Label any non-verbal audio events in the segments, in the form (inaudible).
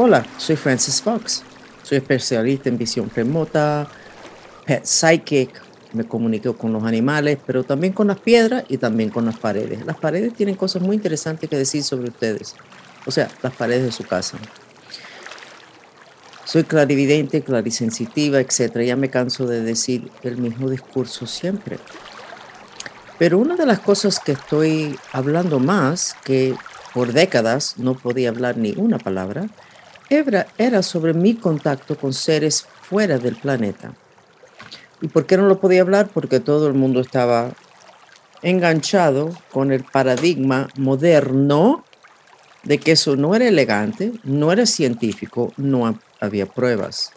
Hola, soy Francis Fox. Soy especialista en visión remota, pet psychic, me comunico con los animales, pero también con las piedras y también con las paredes. Las paredes tienen cosas muy interesantes que decir sobre ustedes, o sea, las paredes de su casa. Soy clarividente, clarisensitiva, etc. Ya me canso de decir el mismo discurso siempre. Pero una de las cosas que estoy hablando más, que por décadas no podía hablar ni una palabra, era, era sobre mi contacto con seres fuera del planeta. ¿Y por qué no lo podía hablar? Porque todo el mundo estaba enganchado con el paradigma moderno de que eso no era elegante, no era científico, no había pruebas.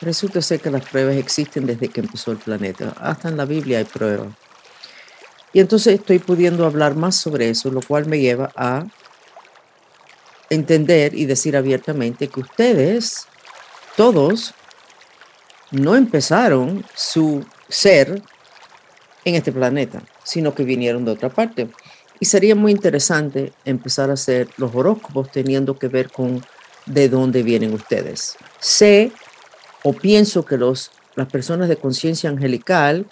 Resulta ser que las pruebas existen desde que empezó el planeta. Hasta en la Biblia hay pruebas. Y entonces estoy pudiendo hablar más sobre eso, lo cual me lleva a entender y decir abiertamente que ustedes, todos, no empezaron su ser en este planeta, sino que vinieron de otra parte. Y sería muy interesante empezar a hacer los horóscopos teniendo que ver con de dónde vienen ustedes. Sé o pienso que los, las personas de conciencia angelical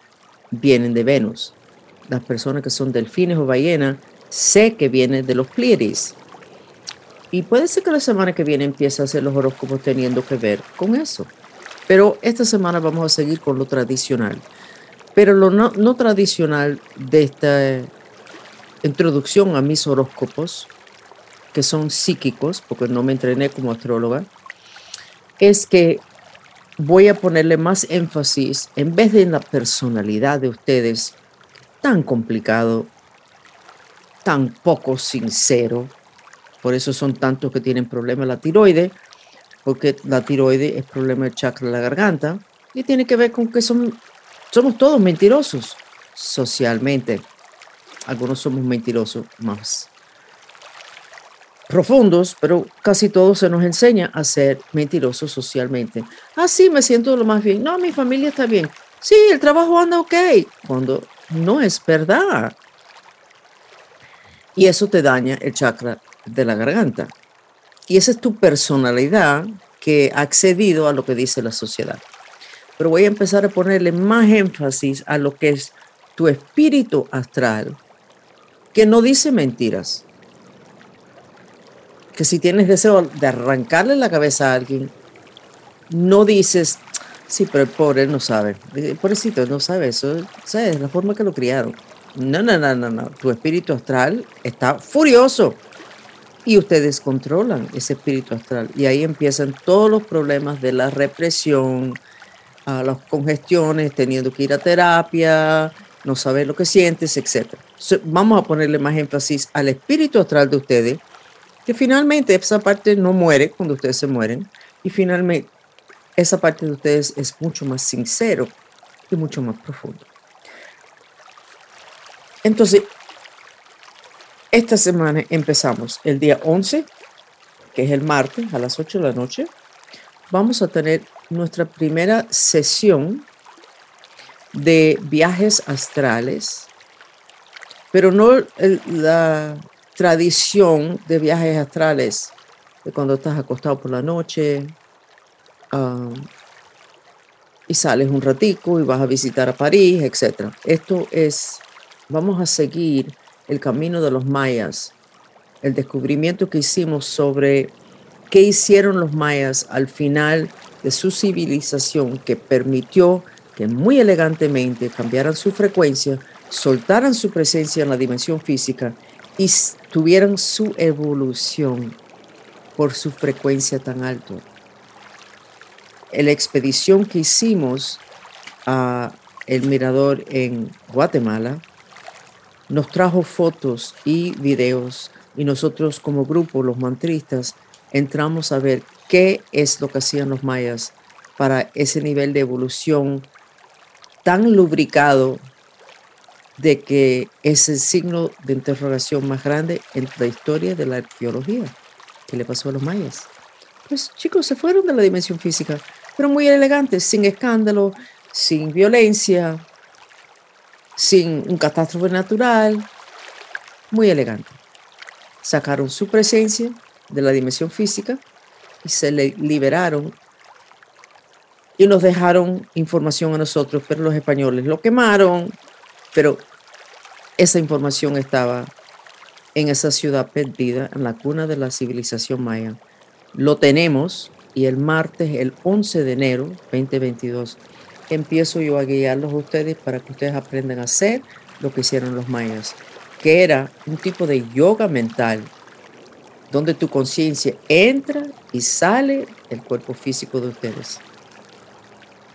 vienen de Venus. Las personas que son delfines o ballenas, sé que vienen de los Pleiades. Y puede ser que la semana que viene empiece a hacer los horóscopos teniendo que ver con eso. Pero esta semana vamos a seguir con lo tradicional. Pero lo no, tradicional de esta introducción a mis horóscopos, que son psíquicos, porque no me entrené como astróloga, es que voy a ponerle más énfasis, en vez de en la personalidad de ustedes, tan complicado, tan poco sincero, por eso son tantos que tienen problemas la tiroide, porque la tiroide es problema del chakra de la garganta y tiene que ver con que somos todos mentirosos socialmente. Algunos somos mentirosos más profundos, pero casi todos se nos enseña a ser mentirosos socialmente. Ah, sí, me siento lo más bien. No, mi familia está bien. Sí, el trabajo anda ok, cuando no es verdad. Y eso te daña el chakra de la garganta. Y esa es tu personalidad que ha accedido a lo que dice la sociedad. Pero voy a empezar a ponerle más énfasis a lo que es tu espíritu astral, que no dice mentiras. Que si tienes deseo de arrancarle la cabeza a alguien, no dices, sí, pero el pobre no sabe. El pobrecito no sabe eso. Es la forma que lo criaron. No, no, no, no, no. Tu espíritu astral está furioso y ustedes controlan ese espíritu astral. Y ahí empiezan todos los problemas de la represión, a las congestiones, teniendo que ir a terapia, no saber lo que sientes, etc. vamos a ponerle más énfasis al espíritu astral de ustedes, que finalmente esa parte no muere cuando ustedes se mueren, y finalmente esa parte de ustedes es mucho más sincero y mucho más profundo. Entonces, esta semana empezamos el día 11, que es el martes a las 8 de la noche. Vamos a tener nuestra primera sesión de viajes astrales, pero no la tradición de viajes astrales de cuando estás acostado por la noche um, y sales un ratico y vas a visitar a París, etc. Esto es, vamos a seguir el camino de los mayas, el descubrimiento que hicimos sobre qué hicieron los mayas al final de su civilización que permitió que muy elegantemente cambiaran su frecuencia, soltaran su presencia en la dimensión física y tuvieran su evolución por su frecuencia tan alta. La expedición que hicimos a el mirador en Guatemala nos trajo fotos y videos y nosotros como grupo, los mantristas, entramos a ver qué es lo que hacían los mayas para ese nivel de evolución tan lubricado de que es el signo de interrogación más grande en la historia de la arqueología que le pasó a los mayas. Pues chicos, se fueron de la dimensión física, pero muy elegantes, sin escándalo, sin violencia, sin un catástrofe natural, muy elegante. Sacaron su presencia de la dimensión física y se le liberaron y nos dejaron información a nosotros, pero los españoles lo quemaron, pero esa información estaba en esa ciudad perdida, en la cuna de la civilización maya. Lo tenemos y el martes, el 11 de enero 2022, empiezo yo a guiarlos a ustedes para que ustedes aprendan a hacer lo que hicieron los mayas, que era un tipo de yoga mental donde tu conciencia entra y sale del cuerpo físico de ustedes.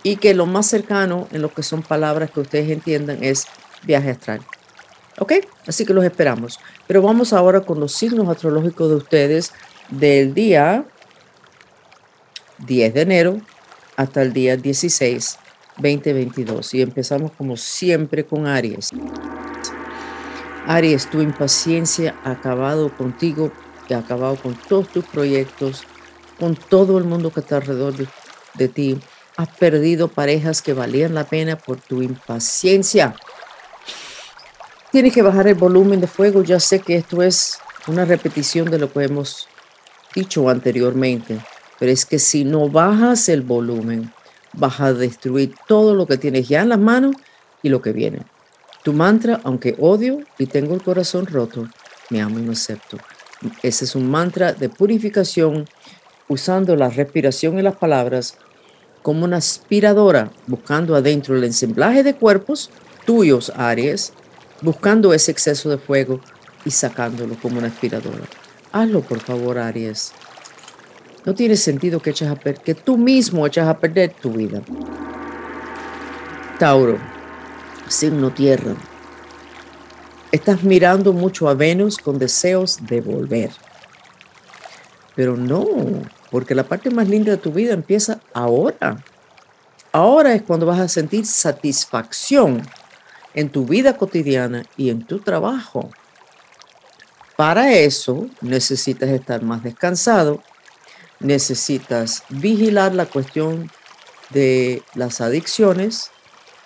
Y que lo más cercano en lo que son palabras que ustedes entiendan es viaje astral. ¿Ok? Así que los esperamos. Pero vamos ahora con los signos astrológicos de ustedes del día 10 de enero hasta el día 16, 2022. Y empezamos como siempre con Aries. Aries, tu impaciencia ha acabado contigo, ha acabado con todos tus proyectos, con todo el mundo que está alrededor de, de ti. Has perdido parejas que valían la pena por tu impaciencia. Tienes que bajar el volumen de fuego. Ya sé que esto es una repetición de lo que hemos dicho anteriormente, pero es que si no bajas el volumen, vas a destruir todo lo que tienes ya en las manos y lo que viene. Tu mantra, aunque odio y tengo el corazón roto, me amo y me acepto. Ese es un mantra de purificación usando la respiración y las palabras como una aspiradora, buscando adentro el ensamblaje de cuerpos tuyos, Aries, buscando ese exceso de fuego y sacándolo como una aspiradora. Hazlo, por favor, Aries. No tiene sentido que, eches a que tú mismo echas a perder tu vida. Tauro, signo tierra. Estás mirando mucho a Venus con deseos de volver. Pero no, porque la parte más linda de tu vida empieza ahora. Ahora es cuando vas a sentir satisfacción en tu vida cotidiana y en tu trabajo. Para eso necesitas estar más descansado, necesitas vigilar la cuestión de las adicciones,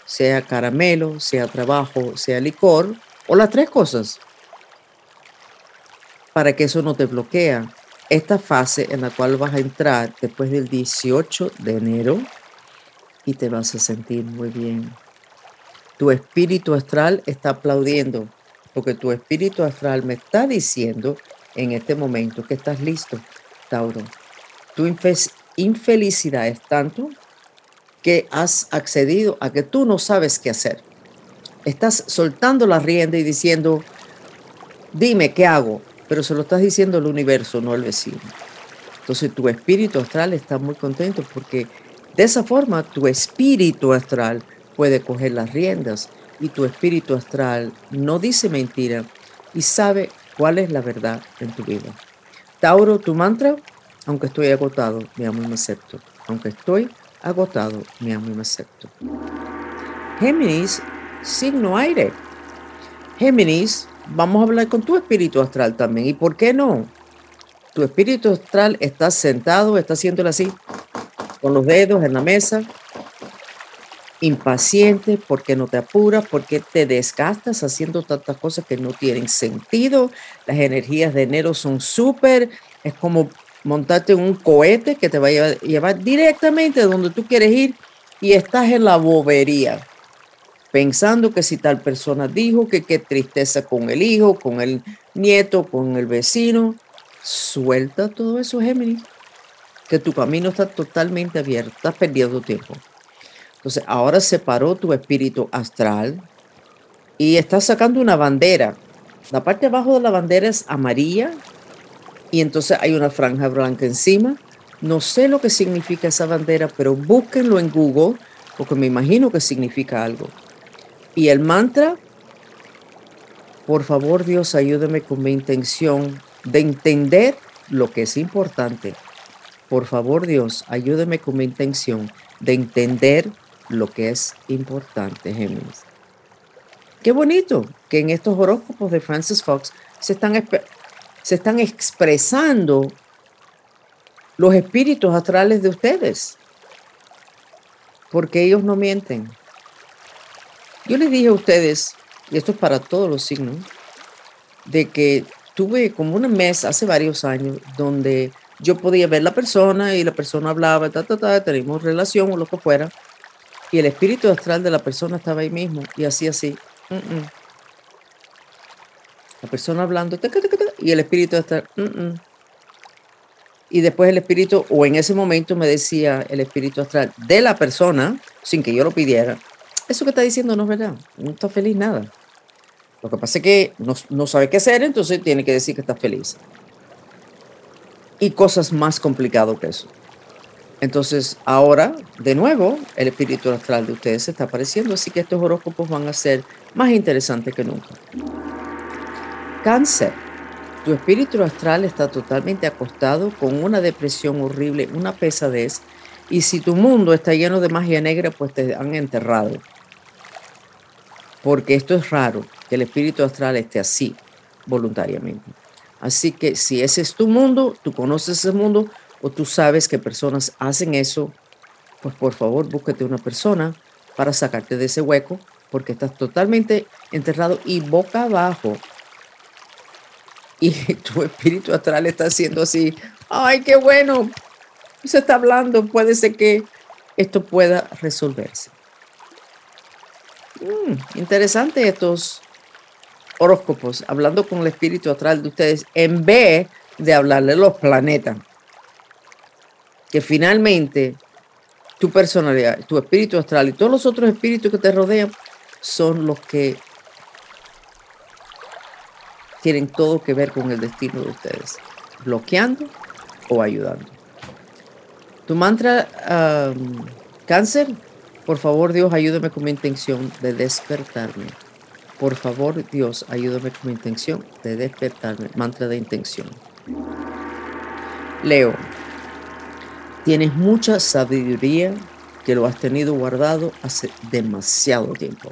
sea caramelo, sea trabajo, sea licor, o las tres cosas, para que eso no te bloquea. Esta fase en la cual vas a entrar después del 18 de enero y te vas a sentir muy bien. Tu espíritu astral está aplaudiendo porque tu espíritu astral me está diciendo en este momento que estás listo, Tauro. Tu infelicidad es tanto que has accedido a que tú no sabes qué hacer. Estás soltando la rienda y diciendo, dime qué hago, pero se lo estás diciendo al universo, no al vecino. Entonces tu espíritu astral está muy contento porque de esa forma tu espíritu astral puede coger las riendas y tu espíritu astral no dice mentira y sabe cuál es la verdad en tu vida. Tauro, tu mantra, aunque estoy agotado, me amo y me acepto. Aunque estoy agotado, me amo y me acepto. Géminis, signo aire. Géminis, vamos a hablar con tu espíritu astral también. ¿Y por qué no? Tu espíritu astral está sentado, está haciéndolo así, con los dedos en la mesa, impaciente, porque no te apuras, porque te desgastas haciendo tantas cosas que no tienen sentido. Las energías de enero son súper, es como montarte un cohete que te va a llevar, directamente donde tú quieres ir y estás en la bobería, pensando que si tal persona dijo que qué tristeza con el hijo, con el nieto, con el vecino. Suelta todo eso, Géminis, que tu camino está totalmente abierto, estás perdiendo tiempo. Entonces, ahora separó tu espíritu astral y estás sacando una bandera. La parte de abajo de la bandera es amarilla y entonces hay una franja blanca encima. No sé lo que significa esa bandera, pero búsquenlo en Google porque me imagino que significa algo. Y el mantra, por favor Dios, ayúdame con mi intención de entender lo que es importante. Por favor Dios, ayúdame con mi intención de entender lo que es importante, Géminis. Qué bonito que en estos horóscopos de Francis Fox se están se están expresando los espíritus astrales de ustedes, porque ellos no mienten. Yo les dije a ustedes, y esto es para todos los signos, de que tuve como un mes hace varios años donde yo podía ver la persona y la persona hablaba, ta, ta, ta, teníamos relación o lo que fuera, y el espíritu astral de la persona estaba ahí mismo y así, así. Mm, mm. La persona hablando, y el espíritu astral, mm, y después el espíritu, o en ese momento me decía el espíritu astral de la persona, sin que yo lo pidiera, eso que está diciendo no es verdad, no está feliz nada. Lo que pasa es que no, no sabe qué hacer, entonces tiene que decir que está feliz y cosas más complicadas que eso. Entonces, ahora, de nuevo, el espíritu astral de ustedes se está apareciendo, así que estos horóscopos van a ser más interesantes que nunca. Cáncer. Tu espíritu astral está totalmente acostado con una depresión horrible, una pesadez, y si tu mundo está lleno de magia negra, pues te han enterrado. Porque esto es raro, que el espíritu astral esté así, voluntariamente. Así que si ese es tu mundo, tú conoces ese mundo o tú sabes que personas hacen eso, pues por favor búsquete una persona para sacarte de ese hueco porque estás totalmente enterrado y boca abajo. Y (laughs) tu espíritu astral está haciendo así, ay, qué bueno, se está hablando, puede ser que esto pueda resolverse. Mm, interesante estos horóscopos, hablando con el espíritu astral de ustedes, en vez de hablarle los planetas. Que finalmente tu personalidad, tu espíritu astral y todos los otros espíritus que te rodean son los que tienen todo que ver con el destino de ustedes, bloqueando o ayudando. Tu mantra cáncer, por favor Dios, ayúdame con mi intención de despertarme. Por favor, Dios, ayúdame con mi intención de despertarme. Mantra de intención. Leo, tienes mucha sabiduría que lo has tenido guardado hace demasiado tiempo.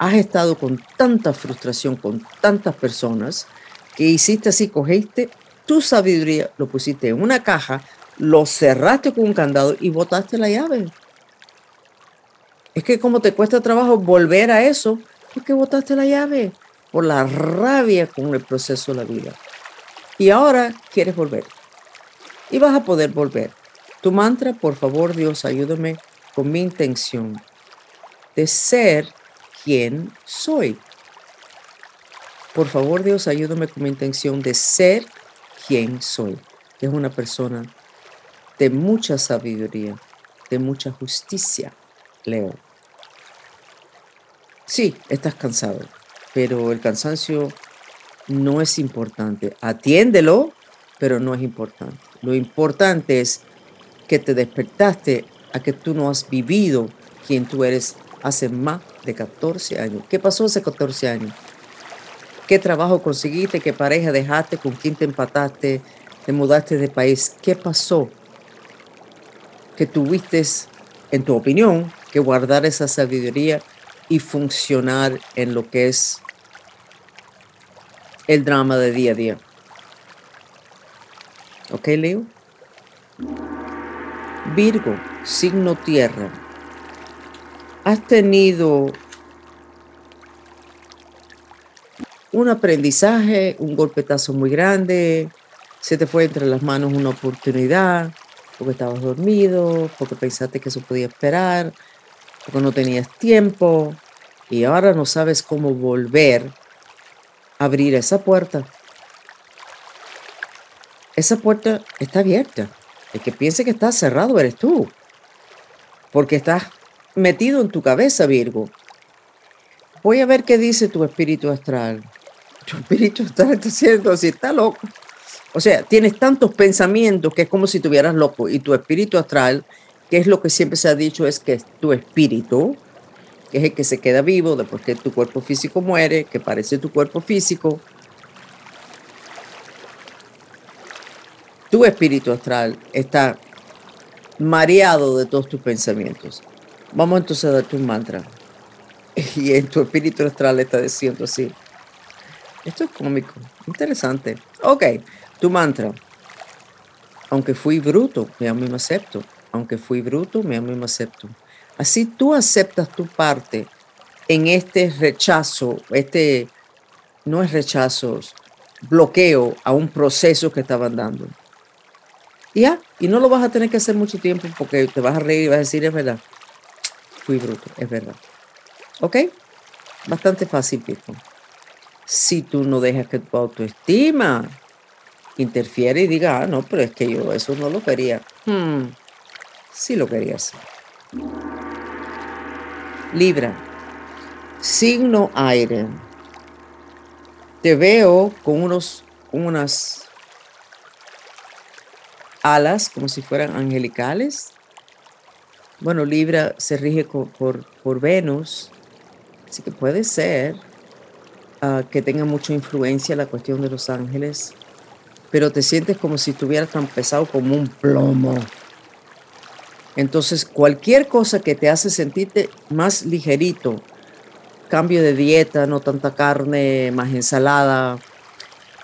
Has estado con tanta frustración con tantas personas que hiciste así, cogiste tu sabiduría, lo pusiste en una caja, lo cerraste con un candado y botaste la llave. Es que como te cuesta trabajo volver a eso, ¿Por qué botaste la llave? Por la rabia con el proceso de la vida. Y ahora quieres volver. Y vas a poder volver. Tu mantra, por favor, Dios, ayúdame con mi intención de ser quien soy. Por favor, Dios, ayúdame con mi intención de ser quien soy. Es una persona de mucha sabiduría, de mucha justicia, Leo. Sí, estás cansado, pero el cansancio no es importante. Atiéndelo, pero no es importante. Lo importante es que te despertaste a que tú no has vivido quien tú eres hace más de 14 años. ¿Qué pasó hace 14 años? ¿Qué trabajo conseguiste? ¿Qué pareja dejaste? ¿Con quién te empataste? ¿Te mudaste de país? ¿Qué pasó? Que tuviste, en tu opinión, que guardar esa sabiduría y funcionar en lo que es el drama de día a día. ¿Ok, Leo? Virgo, signo tierra. Has tenido un aprendizaje, un golpetazo muy grande, se te fue entre las manos una oportunidad, porque estabas dormido, porque pensaste que eso podía esperar, porque no tenías tiempo y ahora no sabes cómo volver a abrir esa puerta. Esa puerta está abierta. El que piense que está cerrado eres tú, porque estás metido en tu cabeza, Virgo. Voy a ver qué dice tu espíritu astral. Tu espíritu astral está diciendo si está loco. O sea, tienes tantos pensamientos que es como si estuvieras loco. Y tu espíritu astral que es lo que siempre se ha dicho, es que tu espíritu, que es el que se queda vivo después que tu cuerpo físico muere, que parece tu cuerpo físico, tu espíritu astral está mareado de todos tus pensamientos. Vamos entonces a darte un mantra. (laughs) Y en tu espíritu astral está diciendo así. Esto es cómico, interesante. Ok, tu mantra. Aunque fui bruto, me amo y me acepto aunque fui bruto, me amo y me acepto. Así tú aceptas tu parte en este rechazo, este no es rechazo, bloqueo a un proceso que estaban dando. Ya, y no lo vas a tener que hacer mucho tiempo porque te vas a reír y vas a decir, es verdad. Fui bruto, es verdad. ¿Ok? Bastante fácil, Virgo. Si tú no dejas que tu autoestima interfiere y diga, ah, no, pero es que yo eso no lo quería. Hmm, sí lo querías. Libra, signo aire. Te veo con unos, unas alas como si fueran angelicales. Bueno, Libra se rige por, por, Venus, así que puede ser ah, que tenga mucha influencia la cuestión de los ángeles, pero te sientes como si estuvieras tan pesado como un plomo. Entonces, cualquier cosa que te hace sentirte más ligerito, cambio de dieta, no tanta carne, más ensalada,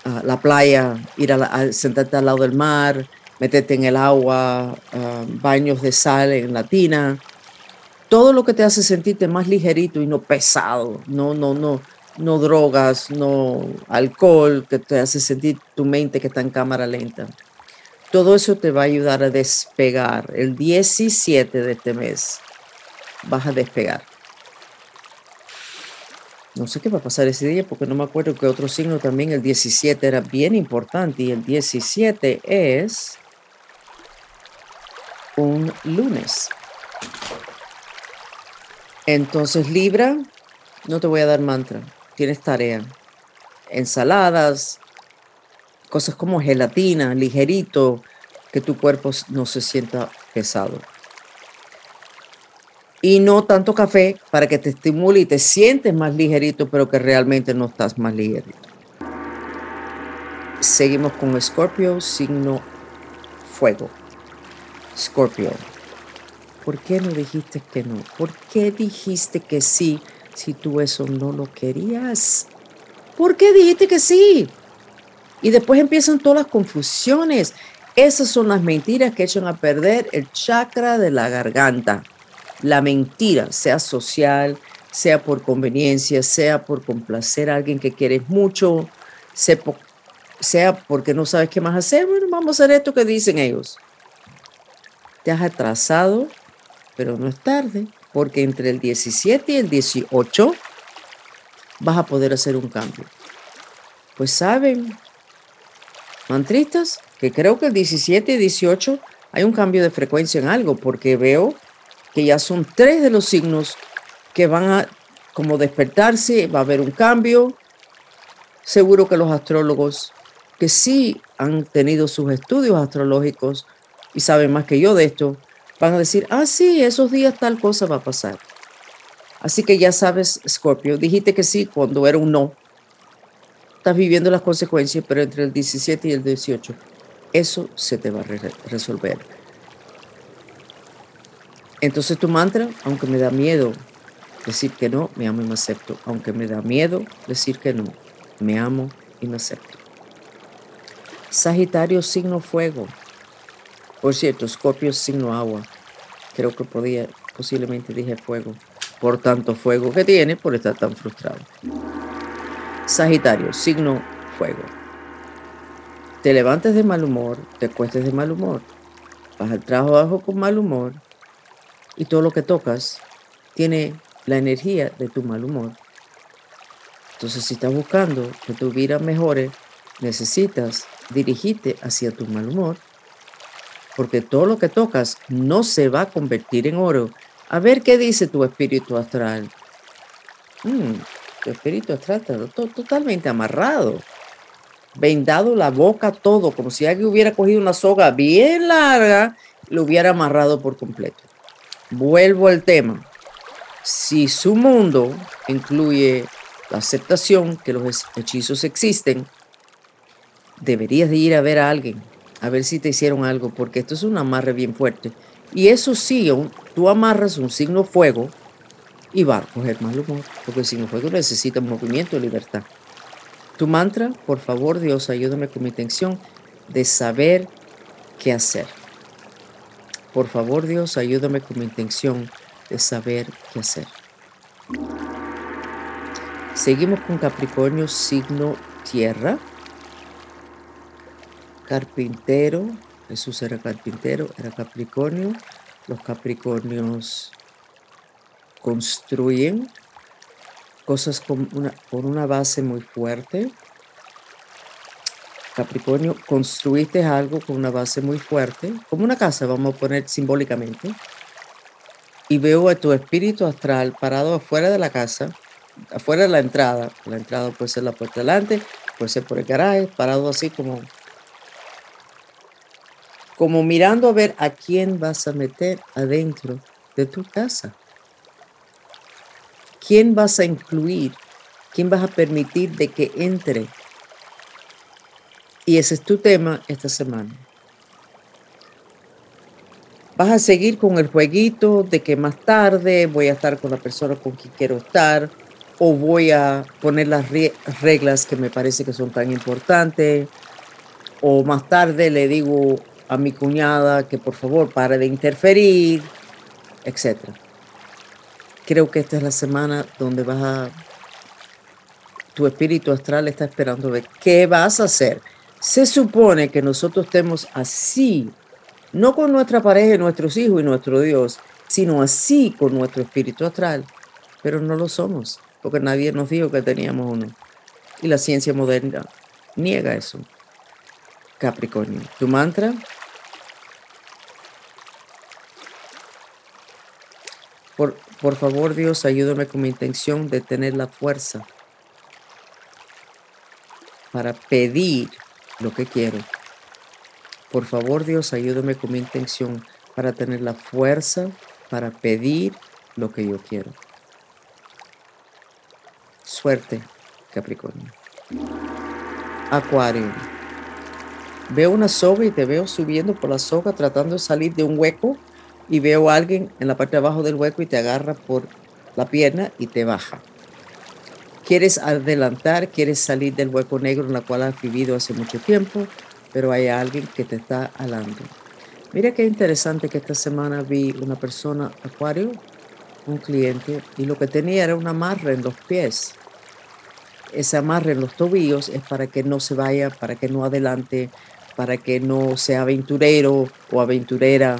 ah, la playa, ir a, sentarte al lado del mar, meterte en el agua, ah, baños de sal en la tina, todo lo que te hace sentirte más ligerito y no pesado, no, no, no, no drogas, no alcohol, que te hace sentir tu mente que está en cámara lenta. Todo eso te va a ayudar a despegar. El 17 de este mes vas a despegar. No sé qué va a pasar ese día porque no me acuerdo que otro signo también, el 17 era bien importante y el 17 es un lunes. Entonces Libra, no te voy a dar mantra, tienes tarea. Ensaladas, cosas como gelatina, ligerito, que tu cuerpo no se sienta pesado. Y no tanto café para que te estimule y te sientes más ligerito, pero que realmente no estás más ligerito. Seguimos con Scorpio, signo fuego. Scorpio, ¿por qué no dijiste que no? ¿Por qué dijiste que sí si tú eso no lo querías? ¿Por qué dijiste que sí? Y después empiezan todas las confusiones. Esas son las mentiras que echan a perder el chakra de la garganta. La mentira, sea social, sea por conveniencia, sea por complacer a alguien que quieres mucho, sea, porque no sabes qué más hacer. Bueno, vamos a hacer esto que dicen ellos. Te has atrasado, pero no es tarde, porque entre el 17 y el 18 vas a poder hacer un cambio. Pues saben, mantristas, que creo que el 17 y 18 hay un cambio de frecuencia en algo, porque veo que ya son tres de los signos que van a como despertarse, va a haber un cambio. Seguro que los astrólogos que sí han tenido sus estudios astrológicos y saben más que yo de esto, van a decir, ah, sí, esos días tal cosa va a pasar. Así que ya sabes, Scorpio, dijiste que sí cuando era un no estás viviendo las consecuencias, pero entre el 17 y el 18, eso se te va a resolver. Entonces tu mantra, aunque me da miedo decir que no, me amo y me acepto. Aunque me da miedo decir que no, me amo y me acepto. Sagitario, signo fuego. Por cierto, Scorpio, signo agua. Creo que podía, posiblemente dije fuego. Por tanto fuego que tiene por estar tan frustrado. Sagitario, signo fuego. Te levantes de mal humor, te cuestes de mal humor, vas al trabajo con mal humor y todo lo que tocas tiene la energía de tu mal humor. Entonces, si estás buscando que tu vida mejore, necesitas dirigirte hacia tu mal humor, porque todo lo que tocas no se va a convertir en oro. A ver qué dice tu espíritu astral. Mm, espíritu astral totalmente amarrado, vendado la boca todo, como si alguien hubiera cogido una soga bien larga, lo hubiera amarrado por completo. Vuelvo al tema. Si su mundo incluye la aceptación que los hechizos existen, deberías de ir a ver a alguien, a ver si te hicieron algo, porque esto es un amarre bien fuerte. Y eso sí, tú amarras un signo fuego, y va a coger mal humor, porque si no fuego necesita movimiento y libertad. Tu mantra, por favor Dios, ayúdame con mi intención de saber qué hacer. Por favor Dios, ayúdame con mi intención de saber qué hacer. Seguimos con Capricornio, signo tierra, carpintero, Jesús era carpintero, era Capricornio. Los Capricornios construyen cosas con una, con una base muy fuerte. Capricornio, construiste algo con una base muy fuerte, como una casa, vamos a poner simbólicamente. Y veo a tu espíritu astral parado afuera de la casa, afuera de la entrada. La entrada puede ser la puerta delante, puede ser por el garaje, parado así como como mirando a ver a quién vas a meter adentro de tu casa. ¿Quién vas a incluir? ¿Quién vas a permitir de que entre? Y ese es tu tema esta semana. Vas a seguir con el jueguito de que más tarde voy a estar con la persona con quien quiero estar o voy a poner las reglas que me parece que son tan importantes o más tarde le digo a mi cuñada que por favor pare de interferir, etc. Creo que esta es la semana donde vas a... Tu espíritu astral está esperando ver qué vas a hacer. Se supone que nosotros estemos así, no con nuestra pareja, nuestros hijos y nuestro Dios, sino así con nuestro espíritu astral, pero no lo somos, porque nadie nos dijo que teníamos uno. Y la ciencia moderna niega eso. Capricornio, tu mantra Por, por favor, Dios, ayúdame con mi intención de tener la fuerza para pedir lo que quiero. Por favor, Dios, ayúdame con mi intención para tener la fuerza para pedir lo que yo quiero. Suerte, Capricornio. Acuario. Veo una soga y te veo subiendo por la soga tratando de salir de un hueco y veo a alguien en la parte de abajo del hueco y te agarra por la pierna y te baja. Quieres adelantar, quieres salir del hueco negro en el cual has vivido hace mucho tiempo, pero hay alguien que te está alando. Mira qué interesante que esta semana vi una persona, Acuario, un cliente, y lo que tenía era una amarre en los pies. Ese amarre en los tobillos es para que no se vaya, para que no adelante, para que no sea aventurero o aventurera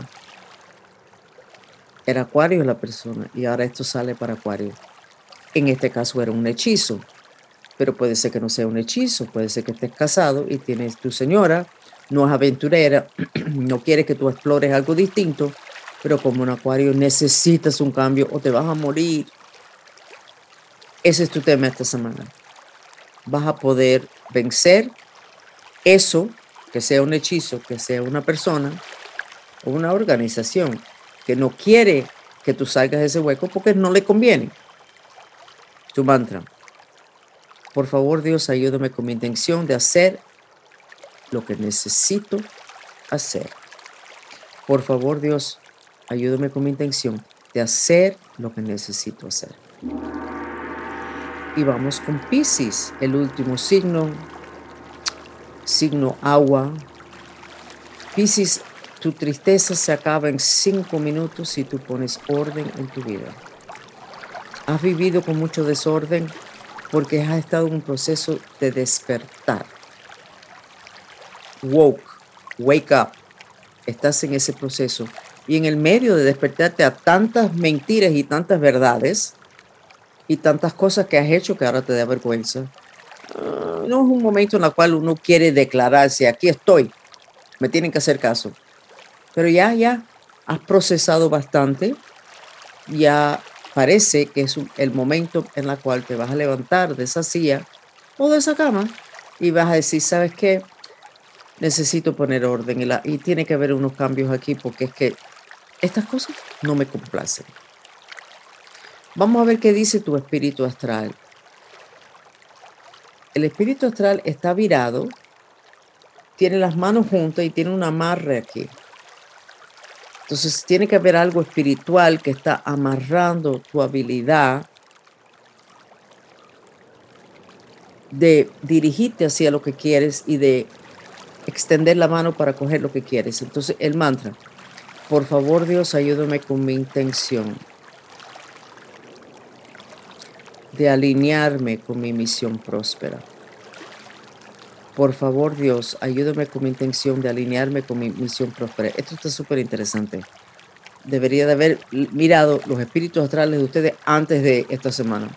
era Acuario la persona y ahora esto sale para Acuario. En este caso era un hechizo, pero puede ser que no sea un hechizo, puede ser que estés casado y tienes tu señora, no es aventurera, (clears throat) no quiere que tú explores algo distinto, pero como un Acuario necesitas un cambio o te vas a morir. Ese es tu tema esta semana. Vas a poder vencer eso, que sea un hechizo, que sea una persona o una organización que no quiere que tú salgas de ese hueco porque no le conviene. Tu mantra. Por favor, Dios, ayúdame con mi intención de hacer lo que necesito hacer. Por favor, Dios, ayúdame con mi intención de hacer lo que necesito hacer. Y vamos con Pisces, el último signo, signo agua. Pisces tu tristeza se acaba en cinco minutos si tú pones orden en tu vida. Has vivido con mucho desorden porque has estado en un proceso de despertar. Woke, wake up. Estás en ese proceso. Y en el medio de despertarte a tantas mentiras y tantas verdades y tantas cosas que has hecho que ahora te da vergüenza, ah, no es un momento en el cual uno quiere declararse, aquí estoy, me tienen que hacer caso. Pero ya, ya has procesado bastante, ya parece que es el momento en el cual te vas a levantar de esa silla o de esa cama y vas a decir, ¿sabes qué? Necesito poner orden y, y tiene que haber unos cambios aquí porque es que estas cosas no me complacen. Vamos a ver qué dice tu espíritu astral. El espíritu astral está virado, tiene las manos juntas y tiene un amarre aquí. Entonces tiene que haber algo espiritual que está amarrando tu habilidad de dirigirte hacia lo que quieres y de extender la mano para coger lo que quieres. Entonces el mantra, por favor Dios, ayúdame con mi intención de alinearme con mi misión próspera. Por favor, Dios, ayúdame con mi intención de alinearme con mi misión próspera. Esto está súper interesante. Debería de haber mirado los espíritus astrales de ustedes antes de esta semana.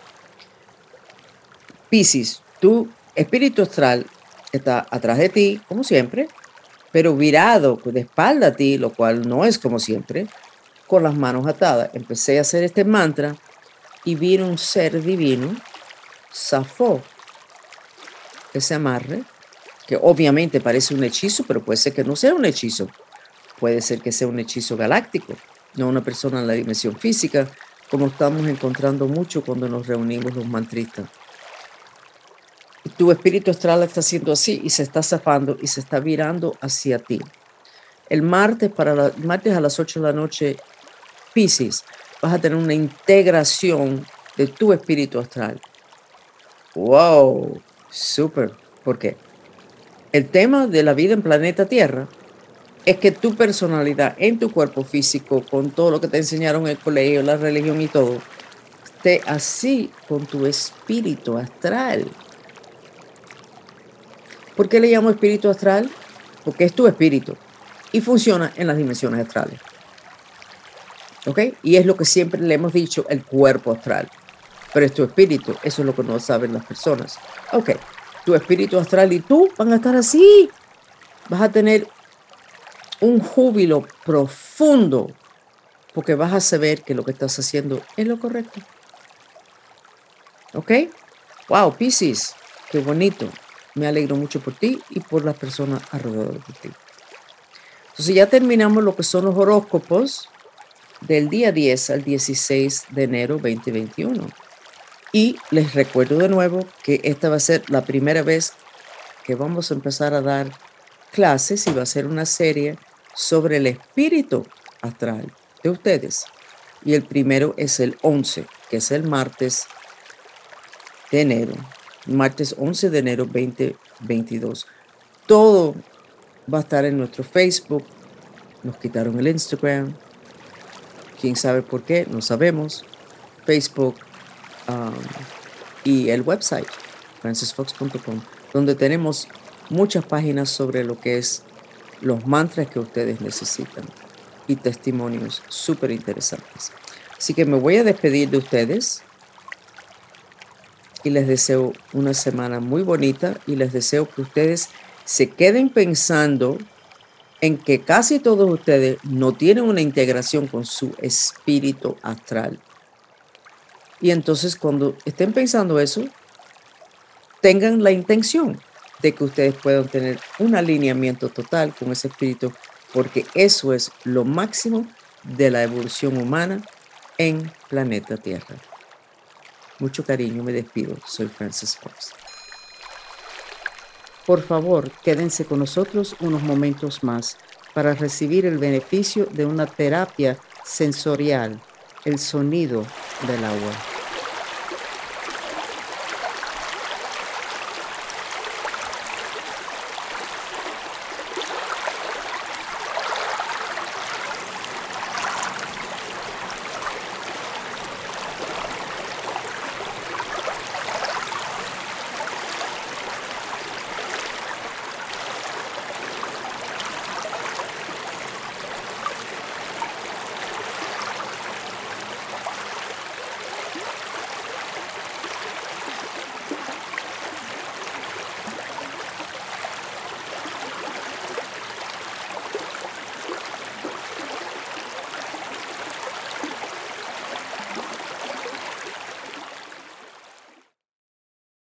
Piscis, tu espíritu astral está atrás de ti, como siempre, pero virado de espalda a ti, lo cual no es como siempre, con las manos atadas. Empecé a hacer este mantra y vino un ser divino, zafó ese amarre, que obviamente parece un hechizo, pero puede ser que no sea un hechizo. Puede ser que sea un hechizo galáctico, no una persona en la dimensión física, como estamos encontrando mucho cuando nos reunimos los mantristas tu espíritu astral está haciendo así y se está zafando y se está virando hacia ti. El martes, para martes a las 8 de la noche, Pisces, vas a tener una integración de tu espíritu astral. ¡Wow! Súper. ¿Por qué? El tema de la vida en planeta Tierra es que tu personalidad en tu cuerpo físico, con todo lo que te enseñaron en el colegio, la religión y todo, esté así con tu espíritu astral. ¿Por qué le llamo espíritu astral? Porque es tu espíritu y funciona en las dimensiones astrales. ¿Ok? Y es lo que siempre le hemos dicho, el cuerpo astral. Pero es tu espíritu, eso es lo que no saben las personas. Ok, tu espíritu astral y tú van a estar así. Vas a tener un júbilo profundo porque vas a saber que lo que estás haciendo es lo correcto. ¿Ok? Wow, Pisces, qué bonito. Me alegro mucho por ti y por las personas alrededor de ti. Entonces ya terminamos lo que son los horóscopos del día 10 al 16 de enero 2021. Y les recuerdo de nuevo que esta va a ser la primera vez que vamos a empezar a dar clases y va a ser una serie sobre el espíritu astral de ustedes. Y el primero es el 11, que es el martes de enero martes 11 de enero 2022. Todo va a estar en nuestro Facebook. Nos quitaron el Instagram. Quién sabe por qué, no sabemos. Facebook um, y el website, francisfox.com, donde tenemos muchas páginas sobre lo que es los mantras que ustedes necesitan y testimonios súper interesantes. Así que me voy a despedir de ustedes y les deseo una semana muy bonita y les deseo que ustedes se queden pensando en que casi todos ustedes no tienen una integración con su espíritu astral. Y entonces cuando estén pensando eso, tengan la intención de que ustedes puedan tener un alineamiento total con ese espíritu, porque eso es lo máximo de la evolución humana en planeta Tierra. Mucho cariño, me despido. Soy Francis Fox. Por favor, quédense con nosotros unos momentos más para recibir el beneficio de una terapia sensorial, el sonido del agua.